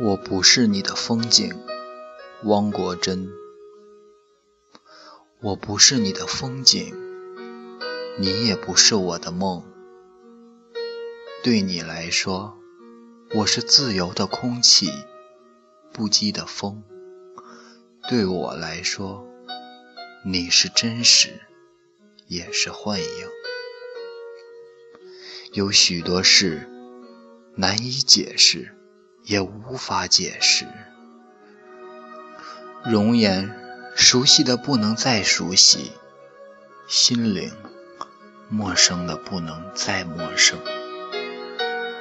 我不是你的风景，汪国真。我不是你的风景，你也不是我的梦。对你来说，我是自由的空气，不羁的风；对我来说，你是真实，也是幻影。有许多事难以解释。也无法解释，容颜熟悉的不能再熟悉，心灵陌生的不能再陌生。